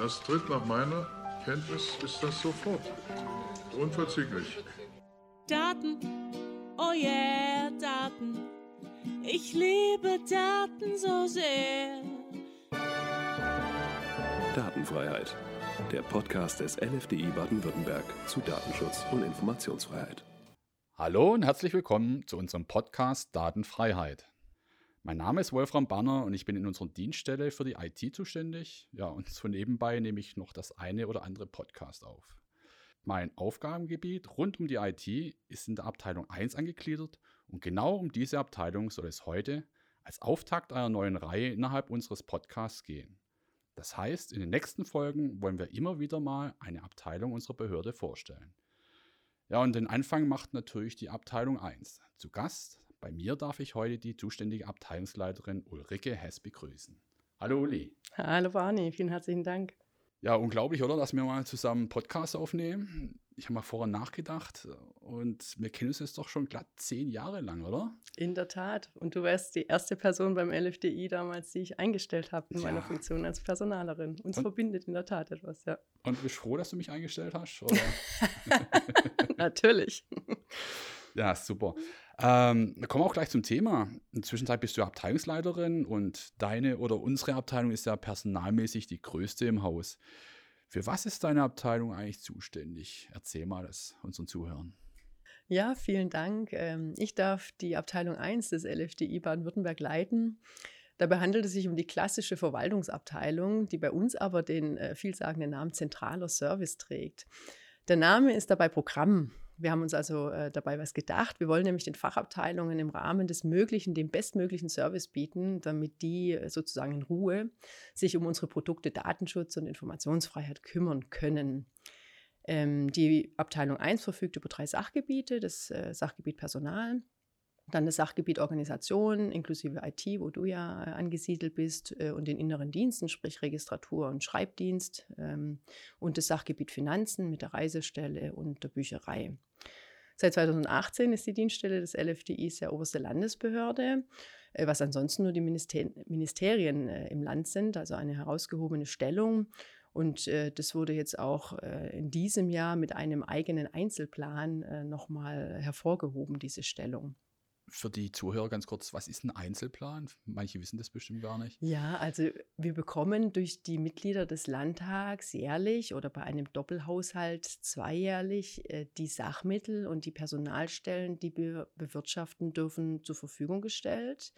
Das tritt nach meiner Kenntnis ist das sofort. Unverzüglich. Daten, oh yeah, Daten. Ich liebe Daten so sehr. Datenfreiheit. Der Podcast des LFDI Baden-Württemberg zu Datenschutz und Informationsfreiheit. Hallo und herzlich willkommen zu unserem Podcast Datenfreiheit. Mein Name ist Wolfram Banner und ich bin in unserer Dienststelle für die IT zuständig. Ja, und so nebenbei nehme ich noch das eine oder andere Podcast auf. Mein Aufgabengebiet rund um die IT ist in der Abteilung 1 angegliedert und genau um diese Abteilung soll es heute als Auftakt einer neuen Reihe innerhalb unseres Podcasts gehen. Das heißt, in den nächsten Folgen wollen wir immer wieder mal eine Abteilung unserer Behörde vorstellen. Ja, und den Anfang macht natürlich die Abteilung 1. Zu Gast bei mir darf ich heute die zuständige Abteilungsleiterin Ulrike Hess begrüßen. Hallo Uli. Hallo Barney, vielen herzlichen Dank. Ja, unglaublich, oder? Dass wir mal zusammen einen Podcast aufnehmen. Ich habe mal vorher nachgedacht und wir kennen uns jetzt doch schon glatt zehn Jahre lang, oder? In der Tat. Und du wärst die erste Person beim LFDI damals, die ich eingestellt habe in ja. meiner Funktion als Personalerin. Uns und, verbindet in der Tat etwas, ja. Und bist du froh, dass du mich eingestellt hast? Natürlich. Ja, super. Ähm, kommen wir auch gleich zum Thema. In der Zwischenzeit bist du Abteilungsleiterin und deine oder unsere Abteilung ist ja personalmäßig die größte im Haus. Für was ist deine Abteilung eigentlich zuständig? Erzähl mal das unseren Zuhörern. Ja, vielen Dank. Ähm, ich darf die Abteilung 1 des LFDI Baden-Württemberg leiten. Dabei handelt es sich um die klassische Verwaltungsabteilung, die bei uns aber den äh, vielsagenden Namen zentraler Service trägt. Der Name ist dabei Programm wir haben uns also äh, dabei was gedacht. Wir wollen nämlich den Fachabteilungen im Rahmen des Möglichen den bestmöglichen Service bieten, damit die äh, sozusagen in Ruhe sich um unsere Produkte Datenschutz und Informationsfreiheit kümmern können. Ähm, die Abteilung 1 verfügt über drei Sachgebiete, das äh, Sachgebiet Personal, dann das Sachgebiet Organisation inklusive IT, wo du ja äh, angesiedelt bist, äh, und den inneren Diensten, sprich Registratur und Schreibdienst, ähm, und das Sachgebiet Finanzen mit der Reisestelle und der Bücherei. Seit 2018 ist die Dienststelle des LFDIs der oberste Landesbehörde, äh, was ansonsten nur die Ministerien im Land sind, also eine herausgehobene Stellung. Und äh, das wurde jetzt auch äh, in diesem Jahr mit einem eigenen Einzelplan äh, nochmal hervorgehoben, diese Stellung für die Zuhörer ganz kurz, was ist ein Einzelplan? Manche wissen das bestimmt gar nicht. Ja, also wir bekommen durch die Mitglieder des Landtags jährlich oder bei einem Doppelhaushalt zweijährlich äh, die Sachmittel und die Personalstellen, die wir bewirtschaften dürfen, zur Verfügung gestellt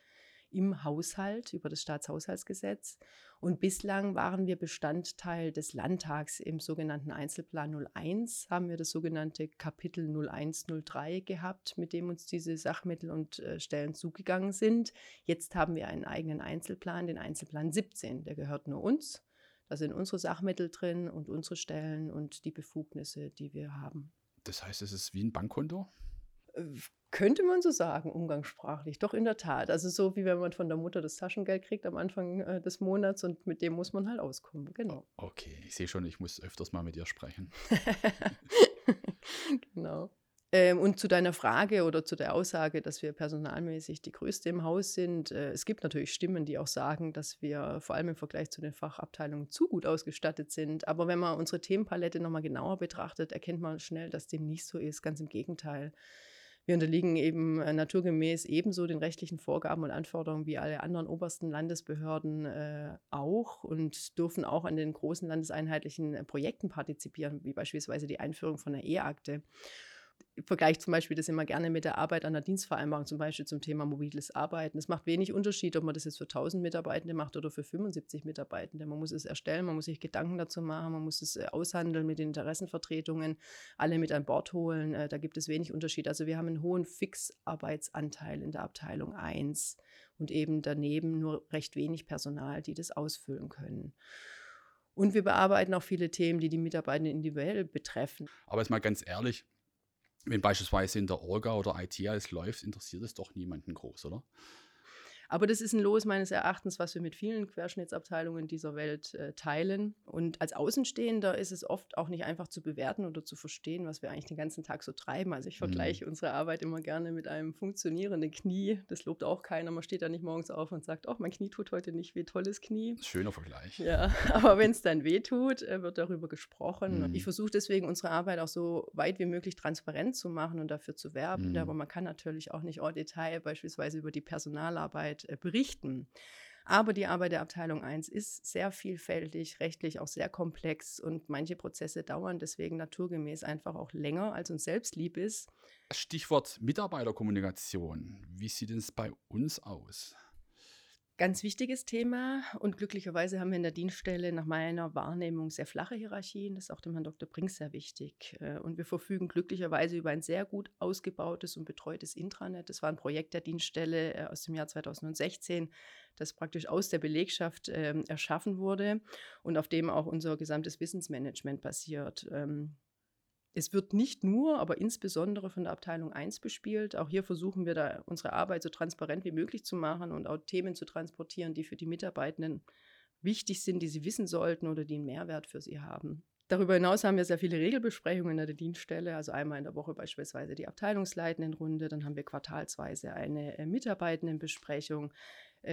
im Haushalt über das Staatshaushaltsgesetz. Und bislang waren wir Bestandteil des Landtags im sogenannten Einzelplan 01, haben wir das sogenannte Kapitel 0103 gehabt, mit dem uns diese Sachmittel und äh, Stellen zugegangen sind. Jetzt haben wir einen eigenen Einzelplan, den Einzelplan 17, der gehört nur uns. Da sind unsere Sachmittel drin und unsere Stellen und die Befugnisse, die wir haben. Das heißt, es ist wie ein Bankkonto? Könnte man so sagen, umgangssprachlich. Doch in der Tat. Also so wie wenn man von der Mutter das Taschengeld kriegt am Anfang äh, des Monats und mit dem muss man halt auskommen. Genau. Okay, ich sehe schon, ich muss öfters mal mit dir sprechen. genau. Ähm, und zu deiner Frage oder zu der Aussage, dass wir personalmäßig die Größte im Haus sind. Äh, es gibt natürlich Stimmen, die auch sagen, dass wir vor allem im Vergleich zu den Fachabteilungen zu gut ausgestattet sind. Aber wenn man unsere Themenpalette nochmal genauer betrachtet, erkennt man schnell, dass dem nicht so ist. Ganz im Gegenteil. Wir unterliegen eben äh, naturgemäß ebenso den rechtlichen Vorgaben und Anforderungen wie alle anderen obersten Landesbehörden äh, auch und dürfen auch an den großen landeseinheitlichen äh, Projekten partizipieren, wie beispielsweise die Einführung von der E-Akte vergleiche zum Beispiel das immer gerne mit der Arbeit an der Dienstvereinbarung, zum Beispiel zum Thema mobiles Arbeiten. Es macht wenig Unterschied, ob man das jetzt für 1000 Mitarbeitende macht oder für 75 Mitarbeitende. Man muss es erstellen, man muss sich Gedanken dazu machen, man muss es äh, aushandeln mit den Interessenvertretungen, alle mit an Bord holen. Äh, da gibt es wenig Unterschied. Also wir haben einen hohen Fixarbeitsanteil in der Abteilung 1 und eben daneben nur recht wenig Personal, die das ausfüllen können. Und wir bearbeiten auch viele Themen, die die Mitarbeitenden individuell betreffen. Aber jetzt mal ganz ehrlich, wenn beispielsweise in der Orga oder IT alles läuft, interessiert es doch niemanden groß, oder? Aber das ist ein Los meines Erachtens, was wir mit vielen Querschnittsabteilungen dieser Welt äh, teilen. Und als Außenstehender ist es oft auch nicht einfach zu bewerten oder zu verstehen, was wir eigentlich den ganzen Tag so treiben. Also ich Mhm. vergleiche unsere Arbeit immer gerne mit einem funktionierenden Knie. Das lobt auch keiner. Man steht da nicht morgens auf und sagt, oh, mein Knie tut heute nicht weh, tolles Knie. Schöner Vergleich. Ja, aber wenn es dann weh tut, äh, wird darüber gesprochen. Mhm. Ich versuche deswegen unsere Arbeit auch so weit wie möglich transparent zu machen und dafür zu werben. Mhm. Aber man kann natürlich auch nicht en Detail beispielsweise über die Personalarbeit äh, berichten. Aber die Arbeit der Abteilung 1 ist sehr vielfältig, rechtlich auch sehr komplex und manche Prozesse dauern deswegen naturgemäß einfach auch länger, als uns selbst lieb ist. Stichwort Mitarbeiterkommunikation. Wie sieht es bei uns aus? Ganz wichtiges Thema und glücklicherweise haben wir in der Dienststelle nach meiner Wahrnehmung sehr flache Hierarchien. Das ist auch dem Herrn Dr. Brink sehr wichtig. Äh, Und wir verfügen glücklicherweise über ein sehr gut ausgebautes und betreutes Intranet. Das war ein Projekt der Dienststelle äh, aus dem Jahr 2016, das praktisch aus der Belegschaft ähm, erschaffen wurde und auf dem auch unser gesamtes Wissensmanagement basiert. Es wird nicht nur, aber insbesondere von der Abteilung 1 bespielt. Auch hier versuchen wir da unsere Arbeit so transparent wie möglich zu machen und auch Themen zu transportieren, die für die Mitarbeitenden wichtig sind, die sie wissen sollten oder die einen Mehrwert für sie haben. Darüber hinaus haben wir sehr viele Regelbesprechungen in der Dienststelle, also einmal in der Woche beispielsweise die Abteilungsleitendenrunde, dann haben wir quartalsweise eine äh, Mitarbeitendenbesprechung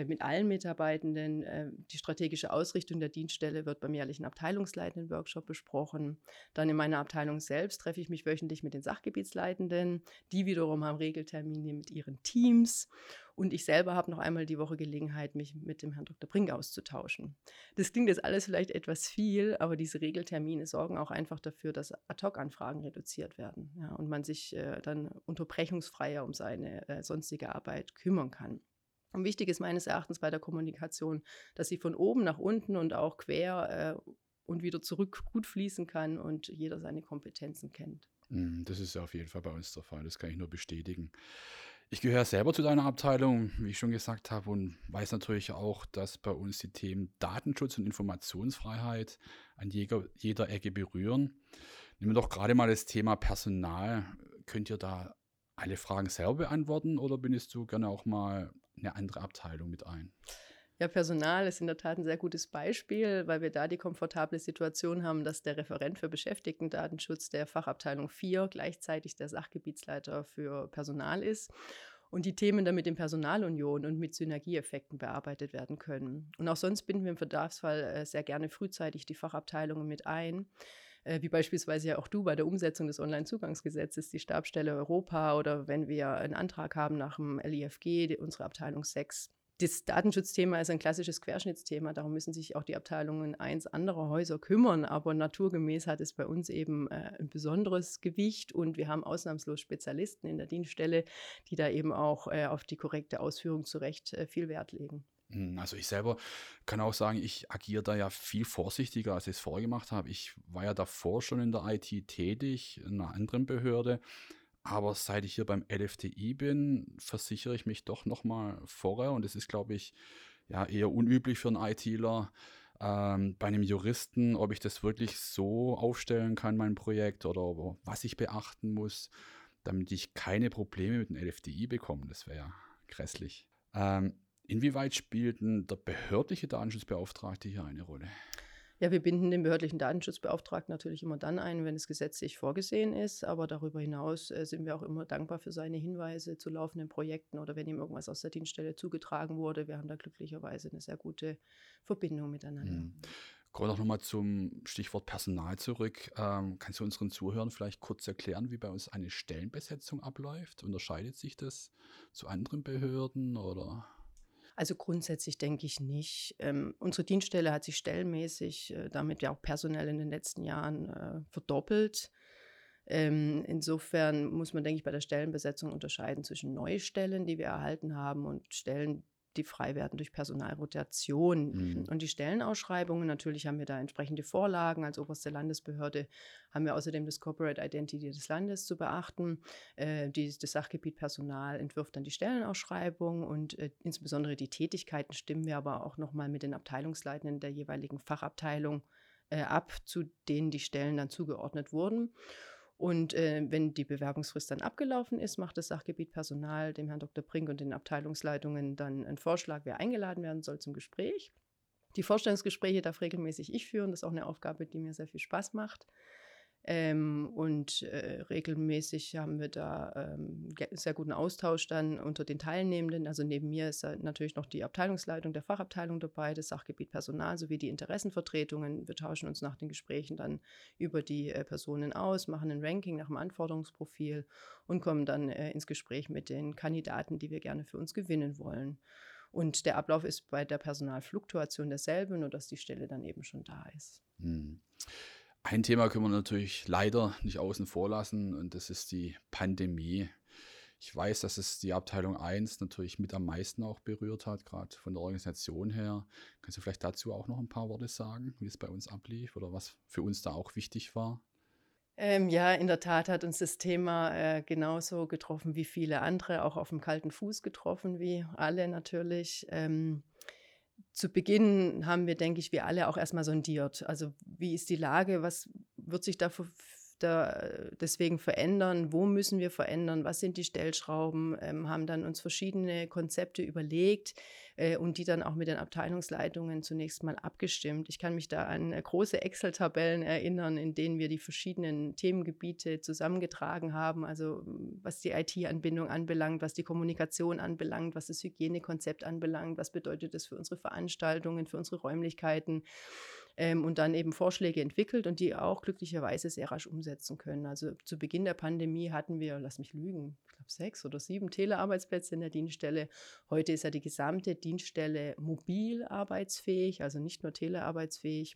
mit allen Mitarbeitenden. Äh, die strategische Ausrichtung der Dienststelle wird beim jährlichen Abteilungsleitenden-Workshop besprochen. Dann in meiner Abteilung selbst treffe ich mich wöchentlich mit den Sachgebietsleitenden. Die wiederum haben Regeltermine mit ihren Teams. Und ich selber habe noch einmal die Woche Gelegenheit, mich mit dem Herrn Dr. Brink auszutauschen. Das klingt jetzt alles vielleicht etwas viel, aber diese Regeltermine sorgen auch einfach dafür, dass Ad-Hoc-Anfragen reduziert werden ja, und man sich äh, dann unterbrechungsfreier um seine äh, sonstige Arbeit kümmern kann. Und wichtig ist meines Erachtens bei der Kommunikation, dass sie von oben nach unten und auch quer äh, und wieder zurück gut fließen kann und jeder seine Kompetenzen kennt. Mm, Das ist auf jeden Fall bei uns der Fall. Das kann ich nur bestätigen. Ich gehöre selber zu deiner Abteilung, wie ich schon gesagt habe, und weiß natürlich auch, dass bei uns die Themen Datenschutz und Informationsfreiheit an jeder, jeder Ecke berühren. Nehmen wir doch gerade mal das Thema Personal. Könnt ihr da alle Fragen selber beantworten oder bindest du gerne auch mal eine andere Abteilung mit ein? Ja, Personal ist in der Tat ein sehr gutes Beispiel, weil wir da die komfortable Situation haben, dass der Referent für Beschäftigtendatenschutz der Fachabteilung 4 gleichzeitig der Sachgebietsleiter für Personal ist und die Themen dann mit den Personalunion und mit Synergieeffekten bearbeitet werden können. Und auch sonst binden wir im Bedarfsfall äh, sehr gerne frühzeitig die Fachabteilungen mit ein äh, wie beispielsweise ja auch du bei der Umsetzung des Onlinezugangsgesetzes, die Stabsstelle Europa oder wenn wir einen Antrag haben nach dem LIFG, unsere Abteilung 6. Das Datenschutzthema ist ein klassisches Querschnittsthema, darum müssen sich auch die Abteilungen 1 anderer Häuser kümmern, aber naturgemäß hat es bei uns eben äh, ein besonderes Gewicht und wir haben ausnahmslos Spezialisten in der Dienststelle, die da eben auch äh, auf die korrekte Ausführung zu Recht äh, viel Wert legen. Hm, Also ich selber kann auch sagen, ich agiere da ja viel vorsichtiger, als ich es vorher gemacht habe. Ich war ja davor schon in der IT tätig, in einer anderen Behörde. Aber seit ich hier beim LFTI bin, versichere ich mich doch nochmal vorher. Und es ist, glaube ich, ja eher unüblich für einen ITler. Ähm, bei einem Juristen, ob ich das wirklich so aufstellen kann, mein Projekt, oder was ich beachten muss, damit ich keine Probleme mit dem LFTI bekomme. Das wäre ja grässlich. Ähm, Inwieweit spielt denn der behördliche Datenschutzbeauftragte hier eine Rolle? Ja, wir binden den behördlichen Datenschutzbeauftragten natürlich immer dann ein, wenn es gesetzlich vorgesehen ist. Aber darüber hinaus äh, sind wir auch immer dankbar für seine Hinweise zu laufenden Projekten oder wenn ihm irgendwas aus der Dienststelle zugetragen wurde. Wir haben da glücklicherweise eine sehr gute Verbindung miteinander. Hm. Kommen wir doch nochmal zum Stichwort Personal zurück. Ähm, kannst du unseren Zuhörern vielleicht kurz erklären, wie bei uns eine Stellenbesetzung abläuft? Unterscheidet sich das zu anderen Behörden oder? Also grundsätzlich denke ich nicht. Ähm, unsere Dienststelle hat sich stellenmäßig, äh, damit ja auch personell in den letzten Jahren äh, verdoppelt. Ähm, insofern muss man, denke ich, bei der Stellenbesetzung unterscheiden zwischen Neustellen, die wir erhalten haben, und Stellen, die frei werden durch Personalrotation. Mhm. Und die Stellenausschreibungen, natürlich haben wir da entsprechende Vorlagen. Als oberste Landesbehörde haben wir außerdem das Corporate Identity des Landes zu beachten. Äh, die, das Sachgebiet Personal entwirft dann die Stellenausschreibung und äh, insbesondere die Tätigkeiten stimmen wir aber auch nochmal mit den Abteilungsleitenden der jeweiligen Fachabteilung äh, ab, zu denen die Stellen dann zugeordnet wurden. Und äh, wenn die Bewerbungsfrist dann abgelaufen ist, macht das Sachgebiet Personal dem Herrn Dr. Brink und den Abteilungsleitungen dann einen Vorschlag, wer eingeladen werden soll zum Gespräch. Die Vorstellungsgespräche darf regelmäßig ich führen. Das ist auch eine Aufgabe, die mir sehr viel Spaß macht. Ähm, und äh, regelmäßig haben wir da ähm, sehr guten Austausch dann unter den Teilnehmenden. Also neben mir ist natürlich noch die Abteilungsleitung der Fachabteilung dabei, das Sachgebiet Personal sowie die Interessenvertretungen. Wir tauschen uns nach den Gesprächen dann über die äh, Personen aus, machen ein Ranking nach dem Anforderungsprofil und kommen dann äh, ins Gespräch mit den Kandidaten, die wir gerne für uns gewinnen wollen. Und der Ablauf ist bei der Personalfluktuation derselbe, nur dass die Stelle dann eben schon da ist. Hm. Ein Thema können wir natürlich leider nicht außen vor lassen und das ist die Pandemie. Ich weiß, dass es die Abteilung 1 natürlich mit am meisten auch berührt hat, gerade von der Organisation her. Kannst du vielleicht dazu auch noch ein paar Worte sagen, wie es bei uns ablief oder was für uns da auch wichtig war? Ähm, ja, in der Tat hat uns das Thema äh, genauso getroffen wie viele andere, auch auf dem kalten Fuß getroffen, wie alle natürlich. Ähm, zu Beginn haben wir, denke ich, wir alle auch erstmal sondiert. Also wie ist die Lage, was wird sich da, da deswegen verändern, wo müssen wir verändern, was sind die Stellschrauben, ähm, haben dann uns verschiedene Konzepte überlegt, äh, und die dann auch mit den Abteilungsleitungen zunächst mal abgestimmt. Ich kann mich da an äh, große Excel-Tabellen erinnern, in denen wir die verschiedenen Themengebiete zusammengetragen haben, also was die IT-Anbindung anbelangt, was die Kommunikation anbelangt, was das Hygienekonzept anbelangt, was bedeutet das für unsere Veranstaltungen, für unsere Räumlichkeiten ähm, und dann eben Vorschläge entwickelt und die auch glücklicherweise sehr rasch umsetzen können. Also zu Beginn der Pandemie hatten wir, lass mich lügen, ich glaube sechs oder sieben Telearbeitsplätze in der Dienststelle. Heute ist ja die gesamte Dienststelle mobil arbeitsfähig, also nicht nur telearbeitsfähig.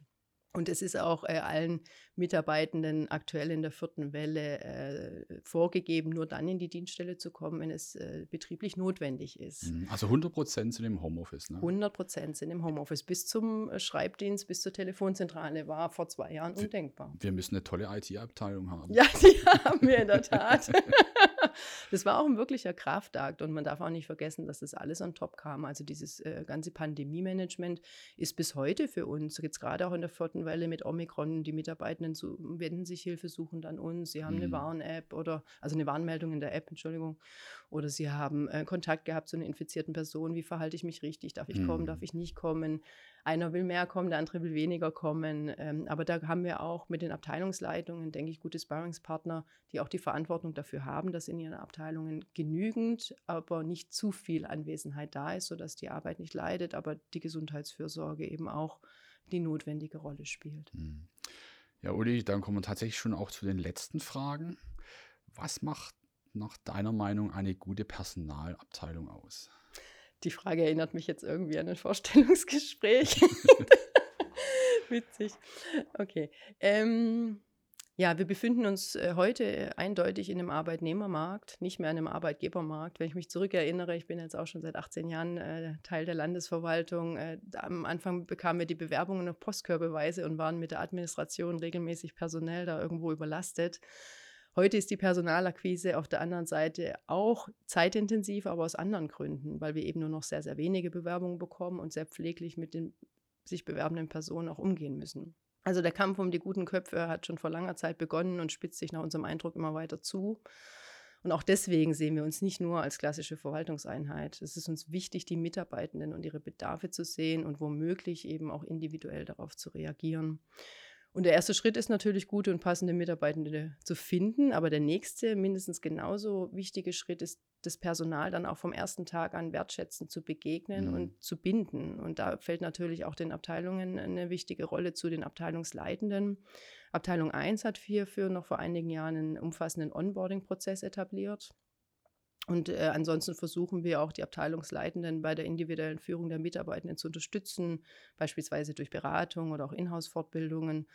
Und es ist auch äh, allen Mitarbeitenden aktuell in der vierten Welle äh, vorgegeben, nur dann in die Dienststelle zu kommen, wenn es äh, betrieblich notwendig ist. Mhm. Also 100 Prozent sind im Homeoffice. Ne? 100 Prozent sind im Homeoffice. Bis zum äh, Schreibdienst, bis zur Telefonzentrale war vor zwei Jahren undenkbar. Wir müssen eine tolle IT-Abteilung haben. Ja, die haben wir in der Tat. das war auch ein wirklicher Kraftakt und man darf auch nicht vergessen, dass das alles on top kam. Also dieses äh, ganze Pandemie-Management ist bis heute für uns, jetzt gerade auch in der vierten Welle mit Omikron, die Mitarbeitenden zu, wenden sich Hilfe suchen an uns. Sie haben mhm. eine Warn-App oder, also eine Warnmeldung in der App, Entschuldigung, oder sie haben äh, Kontakt gehabt zu einer infizierten Person. Wie verhalte ich mich richtig? Darf ich mhm. kommen? Darf ich nicht kommen? Einer will mehr kommen, der andere will weniger kommen. Ähm, aber da haben wir auch mit den Abteilungsleitungen, denke ich, gute Sparringspartner, die auch die Verantwortung dafür haben, dass in ihren Abteilungen genügend, aber nicht zu viel Anwesenheit da ist, sodass die Arbeit nicht leidet, aber die Gesundheitsfürsorge eben auch die notwendige Rolle spielt. Hm. Ja, Uli, dann kommen wir tatsächlich schon auch zu den letzten Fragen. Was macht nach deiner Meinung eine gute Personalabteilung aus? Die Frage erinnert mich jetzt irgendwie an ein Vorstellungsgespräch. Witzig. Okay. Ähm, ja, wir befinden uns äh, heute eindeutig in einem Arbeitnehmermarkt, nicht mehr in einem Arbeitgebermarkt. Wenn ich mich zurückerinnere, ich bin jetzt auch schon seit 18 Jahren äh, Teil der Landesverwaltung. Äh, am Anfang bekamen wir die Bewerbungen auf Postkörbeweise und waren mit der Administration regelmäßig personell da irgendwo überlastet. Heute ist die Personalakquise auf der anderen Seite auch zeitintensiv, aber aus anderen Gründen, weil wir eben nur noch sehr, sehr wenige Bewerbungen bekommen und sehr pfleglich mit den sich bewerbenden Personen auch umgehen müssen. Also der Kampf um die guten Köpfe hat schon vor langer Zeit begonnen und spitzt sich nach unserem Eindruck immer weiter zu. Und auch deswegen sehen wir uns nicht nur als klassische Verwaltungseinheit. Es ist uns wichtig, die Mitarbeitenden und ihre Bedarfe zu sehen und womöglich eben auch individuell darauf zu reagieren. Und der erste Schritt ist natürlich, gute und passende Mitarbeitende zu finden. Aber der nächste, mindestens genauso wichtige Schritt ist, das Personal dann auch vom ersten Tag an wertschätzend zu begegnen mhm. und zu binden. Und da fällt natürlich auch den Abteilungen eine wichtige Rolle zu, den Abteilungsleitenden. Abteilung 1 hat hierfür noch vor einigen Jahren einen umfassenden Onboarding-Prozess etabliert. Und äh, ansonsten versuchen wir auch die Abteilungsleitenden bei der individuellen Führung der Mitarbeitenden zu unterstützen, beispielsweise durch Beratung oder auch Inhouse-Fortbildungen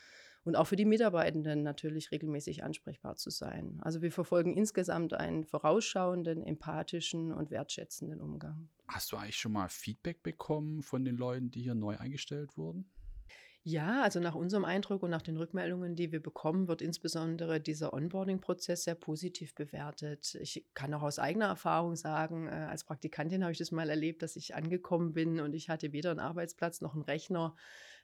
und auch für die Mitarbeitenden natürlich regelmäßig ansprechbar zu sein. Also wir verfolgen insgesamt einen vorausschauenden, empathischen und wertschätzenden Umgang. Hast du eigentlich schon mal Feedback bekommen von den Leuten, die hier neu eingestellt wurden? Ja, also nach unserem Eindruck und nach den Rückmeldungen, die wir bekommen, wird insbesondere dieser Onboarding-Prozess sehr positiv bewertet. Ich kann auch aus eigener Erfahrung sagen, äh, als Praktikantin habe ich das mal erlebt, dass ich angekommen bin und ich hatte weder einen Arbeitsplatz noch einen Rechner.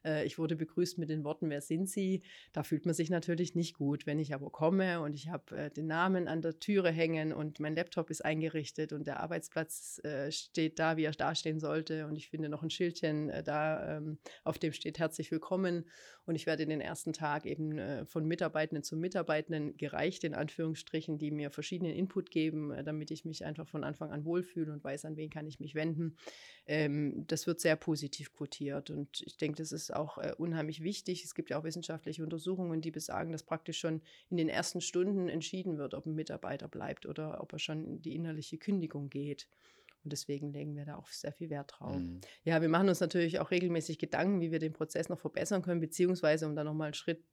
Äh, ich wurde begrüßt mit den Worten, wer sind Sie? Da fühlt man sich natürlich nicht gut. Wenn ich aber komme und ich habe äh, den Namen an der Türe hängen und mein Laptop ist eingerichtet und der Arbeitsplatz äh, steht da, wie er dastehen sollte und ich finde noch ein Schildchen äh, da, ähm, auf dem steht herzlich willkommen und ich werde den ersten Tag eben äh, von Mitarbeitenden zu Mitarbeitenden gereicht, in Anführungsstrichen, die mir verschiedenen Input geben, damit ich mich einfach von Anfang an wohlfühle und weiß, an wen kann ich mich wenden. Ähm, das wird sehr positiv quotiert und ich denke, das ist auch äh, unheimlich wichtig. Es gibt ja auch wissenschaftliche Untersuchungen, die besagen, dass praktisch schon in den ersten Stunden entschieden wird, ob ein Mitarbeiter bleibt oder ob er schon in die innerliche Kündigung geht. Und deswegen legen wir da auch sehr viel Wert drauf. Mhm. Ja, wir machen uns natürlich auch regelmäßig Gedanken, wie wir den Prozess noch verbessern können, beziehungsweise um da nochmal einen Schritt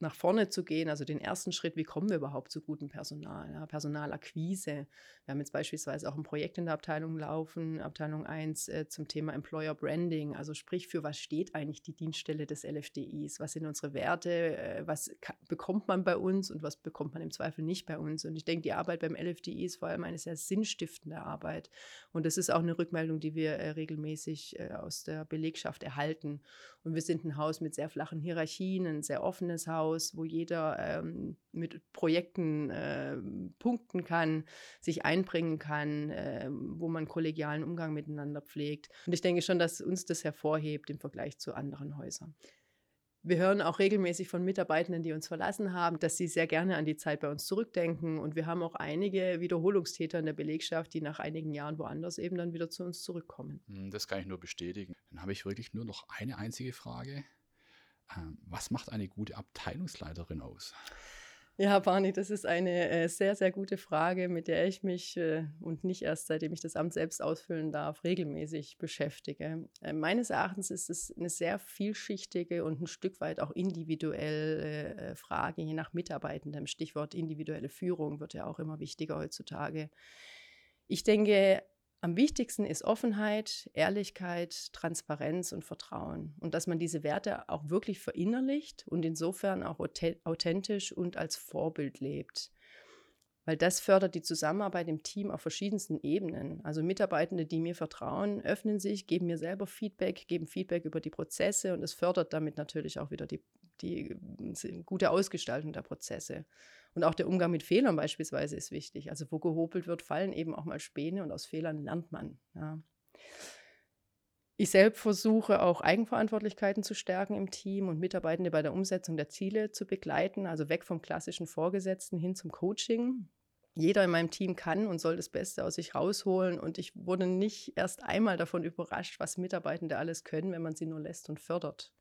nach vorne zu gehen, also den ersten Schritt, wie kommen wir überhaupt zu gutem Personal? Ja, Personalakquise. Wir haben jetzt beispielsweise auch ein Projekt in der Abteilung laufen, Abteilung 1 äh, zum Thema Employer Branding, also sprich, für was steht eigentlich die Dienststelle des LFDIs? Was sind unsere Werte? Äh, was bekommt man bei uns und was bekommt man im Zweifel nicht bei uns? Und ich denke, die Arbeit beim LFDI ist vor allem eine sehr sinnstiftende Arbeit. Und das ist auch eine Rückmeldung, die wir äh, regelmäßig äh, aus der Belegschaft erhalten. Und wir sind ein Haus mit sehr flachen Hierarchien, ein sehr offenes Haus, wo jeder ähm, mit Projekten äh, punkten kann, sich einbringen kann, äh, wo man kollegialen Umgang miteinander pflegt. Und ich denke schon, dass uns das hervorhebt im Vergleich zu anderen Häusern. Wir hören auch regelmäßig von Mitarbeitenden, die uns verlassen haben, dass sie sehr gerne an die Zeit bei uns zurückdenken. Und wir haben auch einige Wiederholungstäter in der Belegschaft, die nach einigen Jahren woanders eben dann wieder zu uns zurückkommen. Hm, das kann ich nur bestätigen. Dann habe ich wirklich nur noch eine einzige Frage. Ähm, was macht eine gute Abteilungsleiterin aus? Ja, Barney, das ist eine äh, sehr, sehr gute Frage, mit der ich mich äh, und nicht erst seitdem ich das Amt selbst ausfüllen darf, regelmäßig beschäftige. Äh, meines Erachtens ist es eine sehr vielschichtige und ein Stück weit auch individuelle Frage, je nach Mitarbeitendem. Stichwort individuelle Führung wird ja auch immer wichtiger heutzutage. Ich denke, am wichtigsten ist Offenheit, Ehrlichkeit, Transparenz und Vertrauen. Und dass man diese Werte auch wirklich verinnerlicht und insofern auch authentisch und als Vorbild lebt. Weil das fördert die Zusammenarbeit im Team auf verschiedensten Ebenen. Also Mitarbeitende, die mir vertrauen, öffnen sich, geben mir selber Feedback, geben Feedback über die Prozesse und es fördert damit natürlich auch wieder die, die gute Ausgestaltung der Prozesse. Und auch der Umgang mit Fehlern beispielsweise ist wichtig. Also wo gehobelt wird, fallen eben auch mal Späne und aus Fehlern lernt man. Ja. Ich selbst versuche auch Eigenverantwortlichkeiten zu stärken im Team und Mitarbeitende bei der Umsetzung der Ziele zu begleiten, also weg vom klassischen Vorgesetzten hin zum Coaching. Jeder in meinem Team kann und soll das Beste aus sich rausholen und ich wurde nicht erst einmal davon überrascht, was Mitarbeitende alles können, wenn man sie nur lässt und fördert.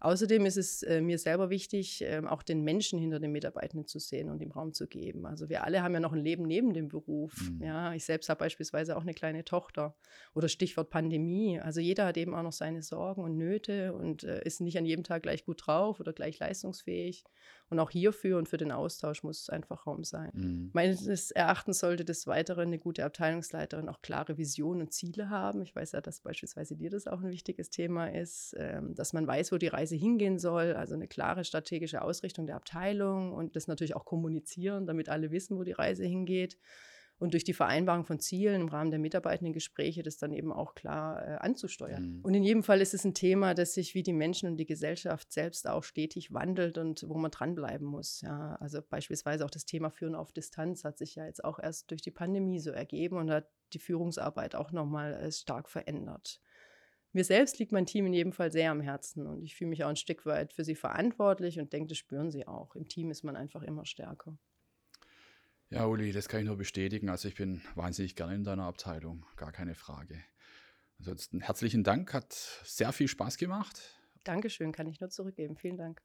Außerdem ist es äh, mir selber wichtig, äh, auch den Menschen hinter den Mitarbeitenden zu sehen und ihm Raum zu geben. Also wir alle haben ja noch ein Leben neben dem Beruf. Mhm. Ja, ich selbst habe beispielsweise auch eine kleine Tochter. Oder Stichwort Pandemie. Also jeder hat eben auch noch seine Sorgen und Nöte und äh, ist nicht an jedem Tag gleich gut drauf oder gleich leistungsfähig. Und auch hierfür und für den Austausch muss einfach Raum sein. Mhm. Meines Erachtens sollte des Weiteren eine gute Abteilungsleiterin auch klare Visionen und Ziele haben. Ich weiß ja, dass beispielsweise dir das auch ein wichtiges Thema ist, ähm, dass man weiß, wo die Reise hingehen soll. Also eine klare strategische Ausrichtung der Abteilung und das natürlich auch kommunizieren, damit alle wissen, wo die Reise hingeht und durch die Vereinbarung von Zielen im Rahmen der Mitarbeitendengespräche das dann eben auch klar äh, anzusteuern. Mhm. Und in jedem Fall ist es ein Thema, das sich wie die Menschen und die Gesellschaft selbst auch stetig wandelt und wo man dranbleiben muss. Ja, also beispielsweise auch das Thema Führen auf Distanz hat sich ja jetzt auch erst durch die Pandemie so ergeben und hat die Führungsarbeit auch nochmal äh, stark verändert. Mir selbst liegt mein Team in jedem Fall sehr am Herzen und ich fühle mich auch ein Stück weit für sie verantwortlich und denke, das spüren sie auch. Im Team ist man einfach immer stärker. Ja, Uli, das kann ich nur bestätigen. Also ich bin wahnsinnig gerne in deiner Abteilung, gar keine Frage. Ansonsten herzlichen Dank, hat sehr viel Spaß gemacht. Dankeschön, kann ich nur zurückgeben. Vielen Dank.